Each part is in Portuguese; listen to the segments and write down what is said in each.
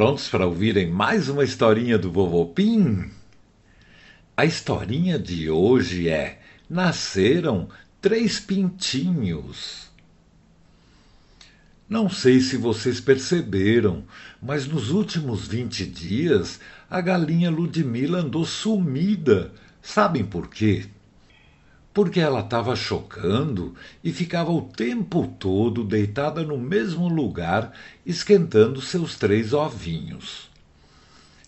prontos para ouvirem mais uma historinha do Vovô Pim? A historinha de hoje é Nasceram Três Pintinhos. Não sei se vocês perceberam, mas nos últimos vinte dias a galinha Ludmila andou sumida. Sabem por quê? Porque ela estava chocando e ficava o tempo todo deitada no mesmo lugar, esquentando seus três ovinhos.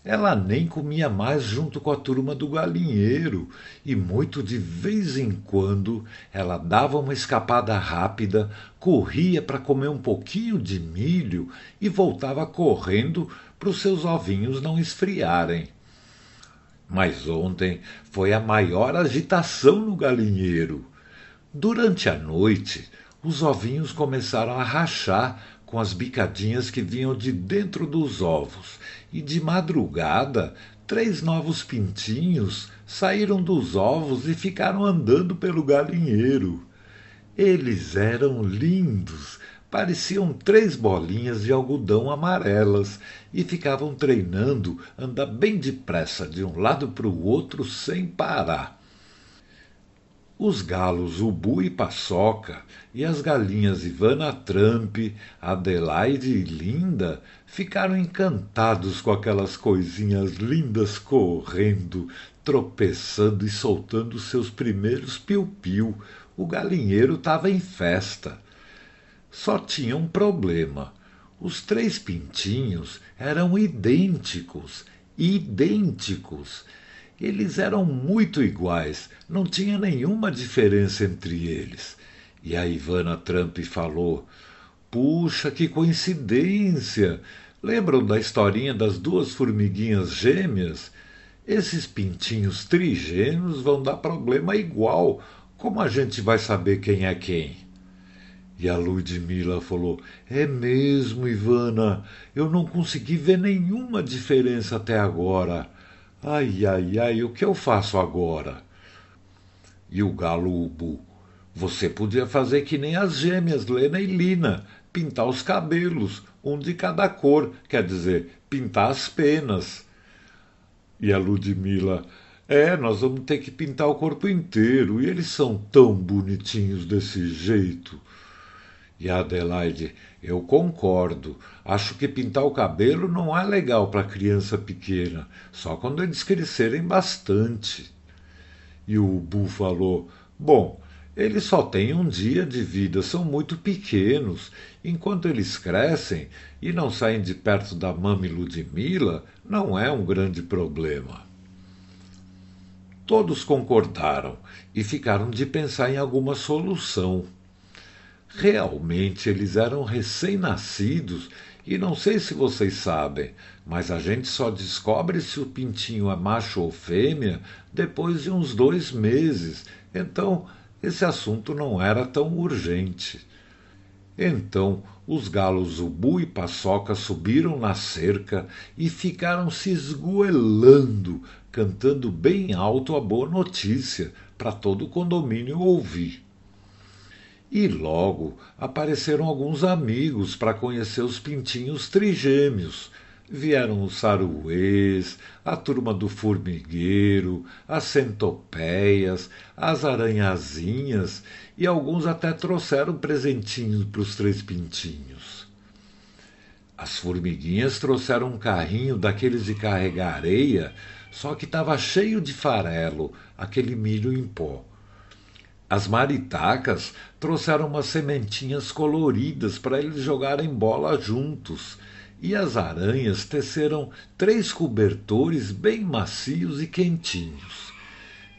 Ela nem comia mais junto com a turma do galinheiro, e muito de vez em quando ela dava uma escapada rápida, corria para comer um pouquinho de milho e voltava correndo para os seus ovinhos não esfriarem. Mas ontem foi a maior agitação no galinheiro. Durante a noite, os ovinhos começaram a rachar com as bicadinhas que vinham de dentro dos ovos, e de madrugada, três novos pintinhos saíram dos ovos e ficaram andando pelo galinheiro. Eles eram lindos, pareciam três bolinhas de algodão amarelas e ficavam treinando andar bem depressa de um lado para o outro sem parar. Os galos Ubu e Paçoca e as galinhas Ivana Trump, Adelaide e Linda ficaram encantados com aquelas coisinhas lindas correndo, tropeçando e soltando seus primeiros piu-piu. O galinheiro estava em festa. Só tinha um problema. Os três pintinhos eram idênticos, idênticos. Eles eram muito iguais, não tinha nenhuma diferença entre eles. E a Ivana Trump falou: Puxa, que coincidência! Lembram da historinha das duas formiguinhas gêmeas? Esses pintinhos trigêmeos vão dar problema igual. Como a gente vai saber quem é quem? E a Ludmila falou: É mesmo, Ivana, eu não consegui ver nenhuma diferença até agora. Ai, ai, ai, o que eu faço agora? E o galo Você podia fazer que nem as gêmeas Lena e Lina, pintar os cabelos, um de cada cor, quer dizer, pintar as penas. E a Ludmila: É, nós vamos ter que pintar o corpo inteiro, e eles são tão bonitinhos desse jeito. E a Adelaide, eu concordo. Acho que pintar o cabelo não é legal para criança pequena, só quando eles crescerem bastante. E o Bu falou: Bom, eles só têm um dia de vida, são muito pequenos. Enquanto eles crescem e não saem de perto da mami Ludmila, não é um grande problema. Todos concordaram e ficaram de pensar em alguma solução. Realmente eles eram recém-nascidos e não sei se vocês sabem, mas a gente só descobre se o pintinho é macho ou fêmea depois de uns dois meses. Então esse assunto não era tão urgente. Então os galos Ubu e Paçoca subiram na cerca e ficaram se esgoelando, cantando bem alto a boa notícia para todo o condomínio ouvir. E logo apareceram alguns amigos para conhecer os pintinhos trigêmeos. Vieram os saruês, a turma do formigueiro, as centopeias, as aranhazinhas e alguns até trouxeram presentinhos para os três pintinhos. As formiguinhas trouxeram um carrinho daqueles de carregar areia, só que estava cheio de farelo, aquele milho em pó. As maritacas trouxeram umas sementinhas coloridas para eles jogarem bola juntos, e as aranhas teceram três cobertores bem macios e quentinhos.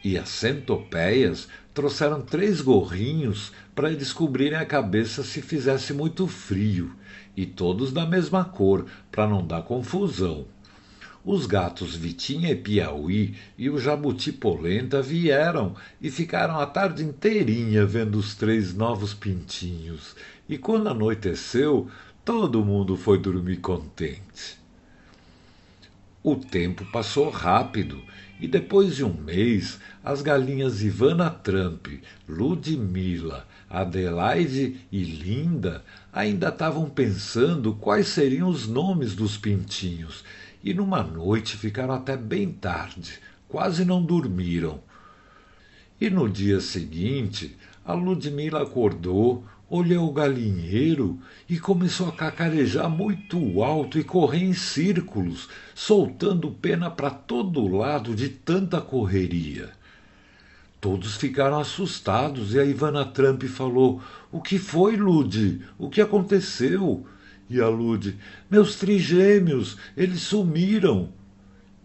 E as centopeias trouxeram três gorrinhos para eles cobrirem a cabeça se fizesse muito frio, e todos da mesma cor, para não dar confusão. Os gatos Vitinha e Piauí e o Jabuti Polenta vieram e ficaram a tarde inteirinha vendo os três novos pintinhos. E quando anoiteceu, todo mundo foi dormir contente. O tempo passou rápido e depois de um mês, as galinhas Ivana Trump, Ludmila, Adelaide e Linda ainda estavam pensando quais seriam os nomes dos pintinhos e numa noite ficaram até bem tarde, quase não dormiram. E no dia seguinte, a Ludmila acordou, olhou o galinheiro e começou a cacarejar muito alto e correr em círculos, soltando pena para todo lado de tanta correria. Todos ficaram assustados e a Ivana Trump falou: O que foi, Lude? O que aconteceu? E a Lude: Meus trigêmeos, eles sumiram.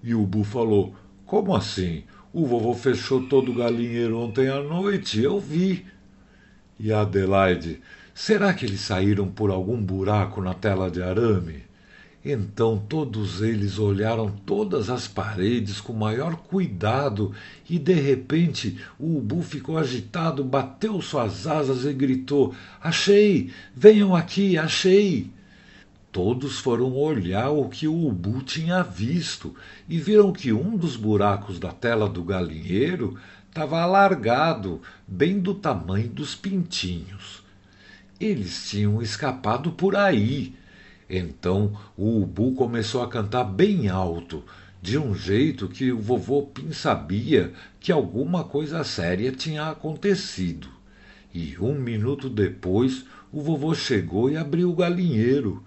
E o Bu falou: Como assim? O vovô fechou todo o galinheiro ontem à noite, eu vi. E a Adelaide: Será que eles saíram por algum buraco na tela de arame? Então todos eles olharam todas as paredes com maior cuidado e de repente o ubu ficou agitado, bateu suas asas e gritou: Achei! Venham aqui, achei! Todos foram olhar o que o ubu tinha visto e viram que um dos buracos da tela do galinheiro estava alargado, bem do tamanho dos pintinhos. Eles tinham escapado por aí. Então o ubu começou a cantar bem alto, de um jeito que o vovô Pim sabia que alguma coisa séria tinha acontecido. E um minuto depois o vovô chegou e abriu o galinheiro.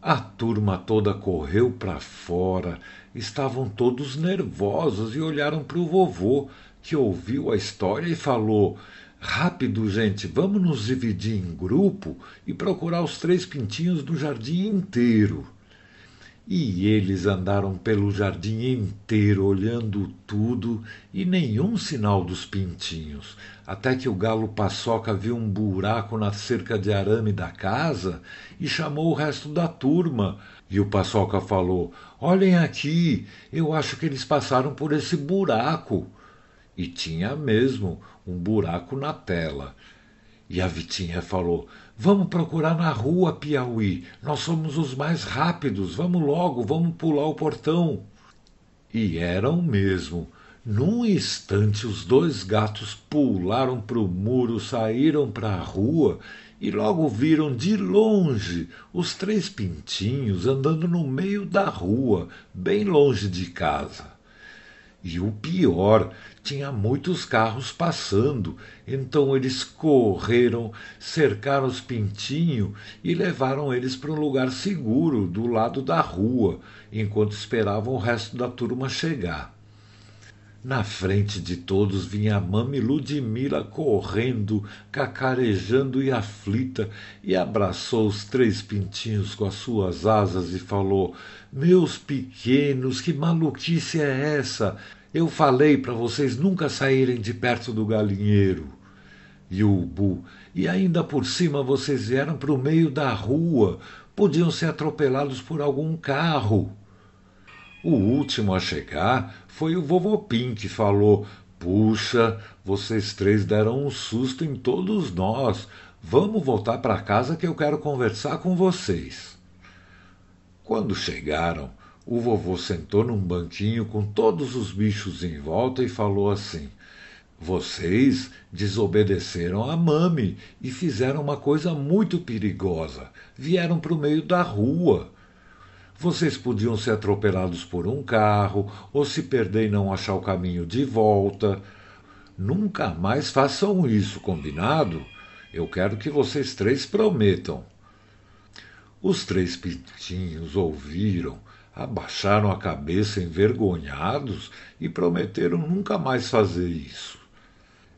A turma toda correu para fora, estavam todos nervosos e olharam para o vovô, que ouviu a história e falou: Rápido, gente, vamos nos dividir em grupo e procurar os três pintinhos do jardim inteiro. E eles andaram pelo jardim inteiro olhando tudo e nenhum sinal dos pintinhos, até que o galo Paçoca viu um buraco na cerca de arame da casa e chamou o resto da turma. E o Paçoca falou: Olhem aqui, eu acho que eles passaram por esse buraco. E tinha mesmo um buraco na tela. E a Vitinha falou: Vamos procurar na rua, Piauí. Nós somos os mais rápidos. Vamos logo, vamos pular o portão. E eram mesmo. Num instante, os dois gatos pularam para o muro, saíram para a rua e logo viram de longe os três pintinhos andando no meio da rua, bem longe de casa. E o pior, tinha muitos carros passando, então eles correram, cercaram os pintinhos e levaram eles para um lugar seguro do lado da rua, enquanto esperavam o resto da turma chegar. Na frente de todos vinha a mami Ludmila correndo, cacarejando e aflita, e abraçou os três pintinhos com as suas asas e falou: Meus pequenos, que maluquice é essa? Eu falei para vocês nunca saírem de perto do galinheiro. E o ubu, e ainda por cima vocês vieram para o meio da rua, podiam ser atropelados por algum carro. O último a chegar foi o vovô Pim, que falou: Puxa, vocês três deram um susto em todos nós. Vamos voltar para casa que eu quero conversar com vocês. Quando chegaram, o vovô sentou num banquinho com todos os bichos em volta e falou assim: Vocês desobedeceram a mami e fizeram uma coisa muito perigosa. Vieram para o meio da rua. Vocês podiam ser atropelados por um carro, ou se perder e não achar o caminho de volta. Nunca mais façam isso, combinado? Eu quero que vocês três prometam. Os três pintinhos ouviram, abaixaram a cabeça envergonhados e prometeram nunca mais fazer isso.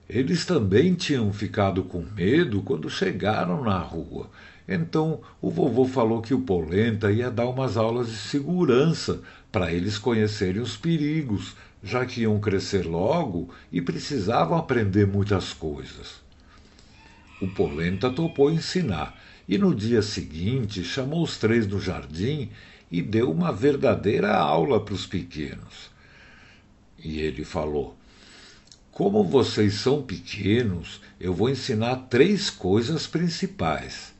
Eles também tinham ficado com medo quando chegaram na rua então o vovô falou que o Polenta ia dar umas aulas de segurança para eles conhecerem os perigos, já que iam crescer logo e precisavam aprender muitas coisas. O Polenta topou ensinar e no dia seguinte chamou os três no jardim e deu uma verdadeira aula para os pequenos. E ele falou: Como vocês são pequenos, eu vou ensinar três coisas principais.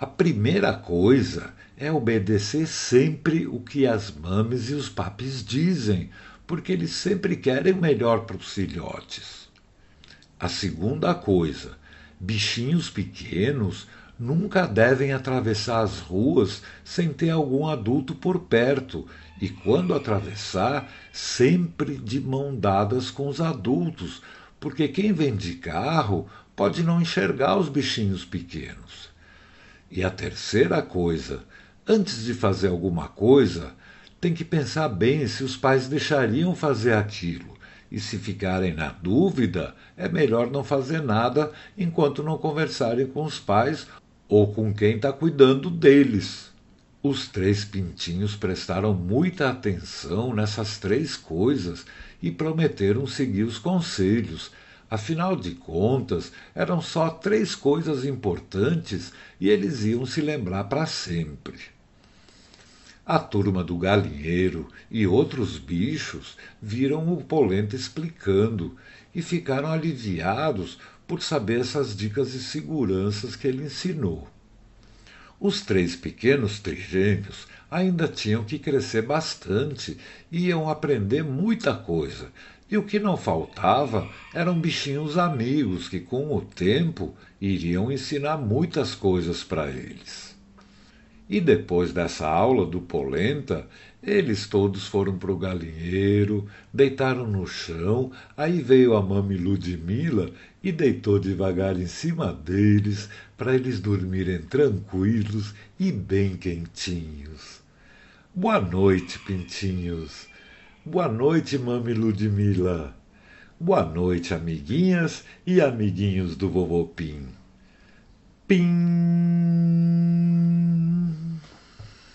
A primeira coisa é obedecer sempre o que as mames e os papis dizem, porque eles sempre querem o melhor para os filhotes. A segunda coisa, bichinhos pequenos nunca devem atravessar as ruas sem ter algum adulto por perto, e quando atravessar, sempre de mão dadas com os adultos, porque quem vem de carro pode não enxergar os bichinhos pequenos. E a terceira coisa, antes de fazer alguma coisa, tem que pensar bem se os pais deixariam fazer aquilo. E se ficarem na dúvida, é melhor não fazer nada enquanto não conversarem com os pais ou com quem está cuidando deles. Os três pintinhos prestaram muita atenção nessas três coisas e prometeram seguir os conselhos. Afinal de contas, eram só três coisas importantes e eles iam se lembrar para sempre. A turma do galinheiro e outros bichos viram o Polenta explicando e ficaram aliviados por saber essas dicas de seguranças que ele ensinou. Os três pequenos trigêmeos ainda tinham que crescer bastante e iam aprender muita coisa, e o que não faltava eram bichinhos amigos que, com o tempo, iriam ensinar muitas coisas para eles. E depois dessa aula do Polenta, eles todos foram para o galinheiro, deitaram no chão, aí veio a mami Ludmila e deitou devagar em cima deles, para eles dormirem tranquilos e bem quentinhos. Boa noite, pintinhos. Boa noite, mami Ludmila. Boa noite, amiguinhas e amiguinhos do vovô Pim. Pim.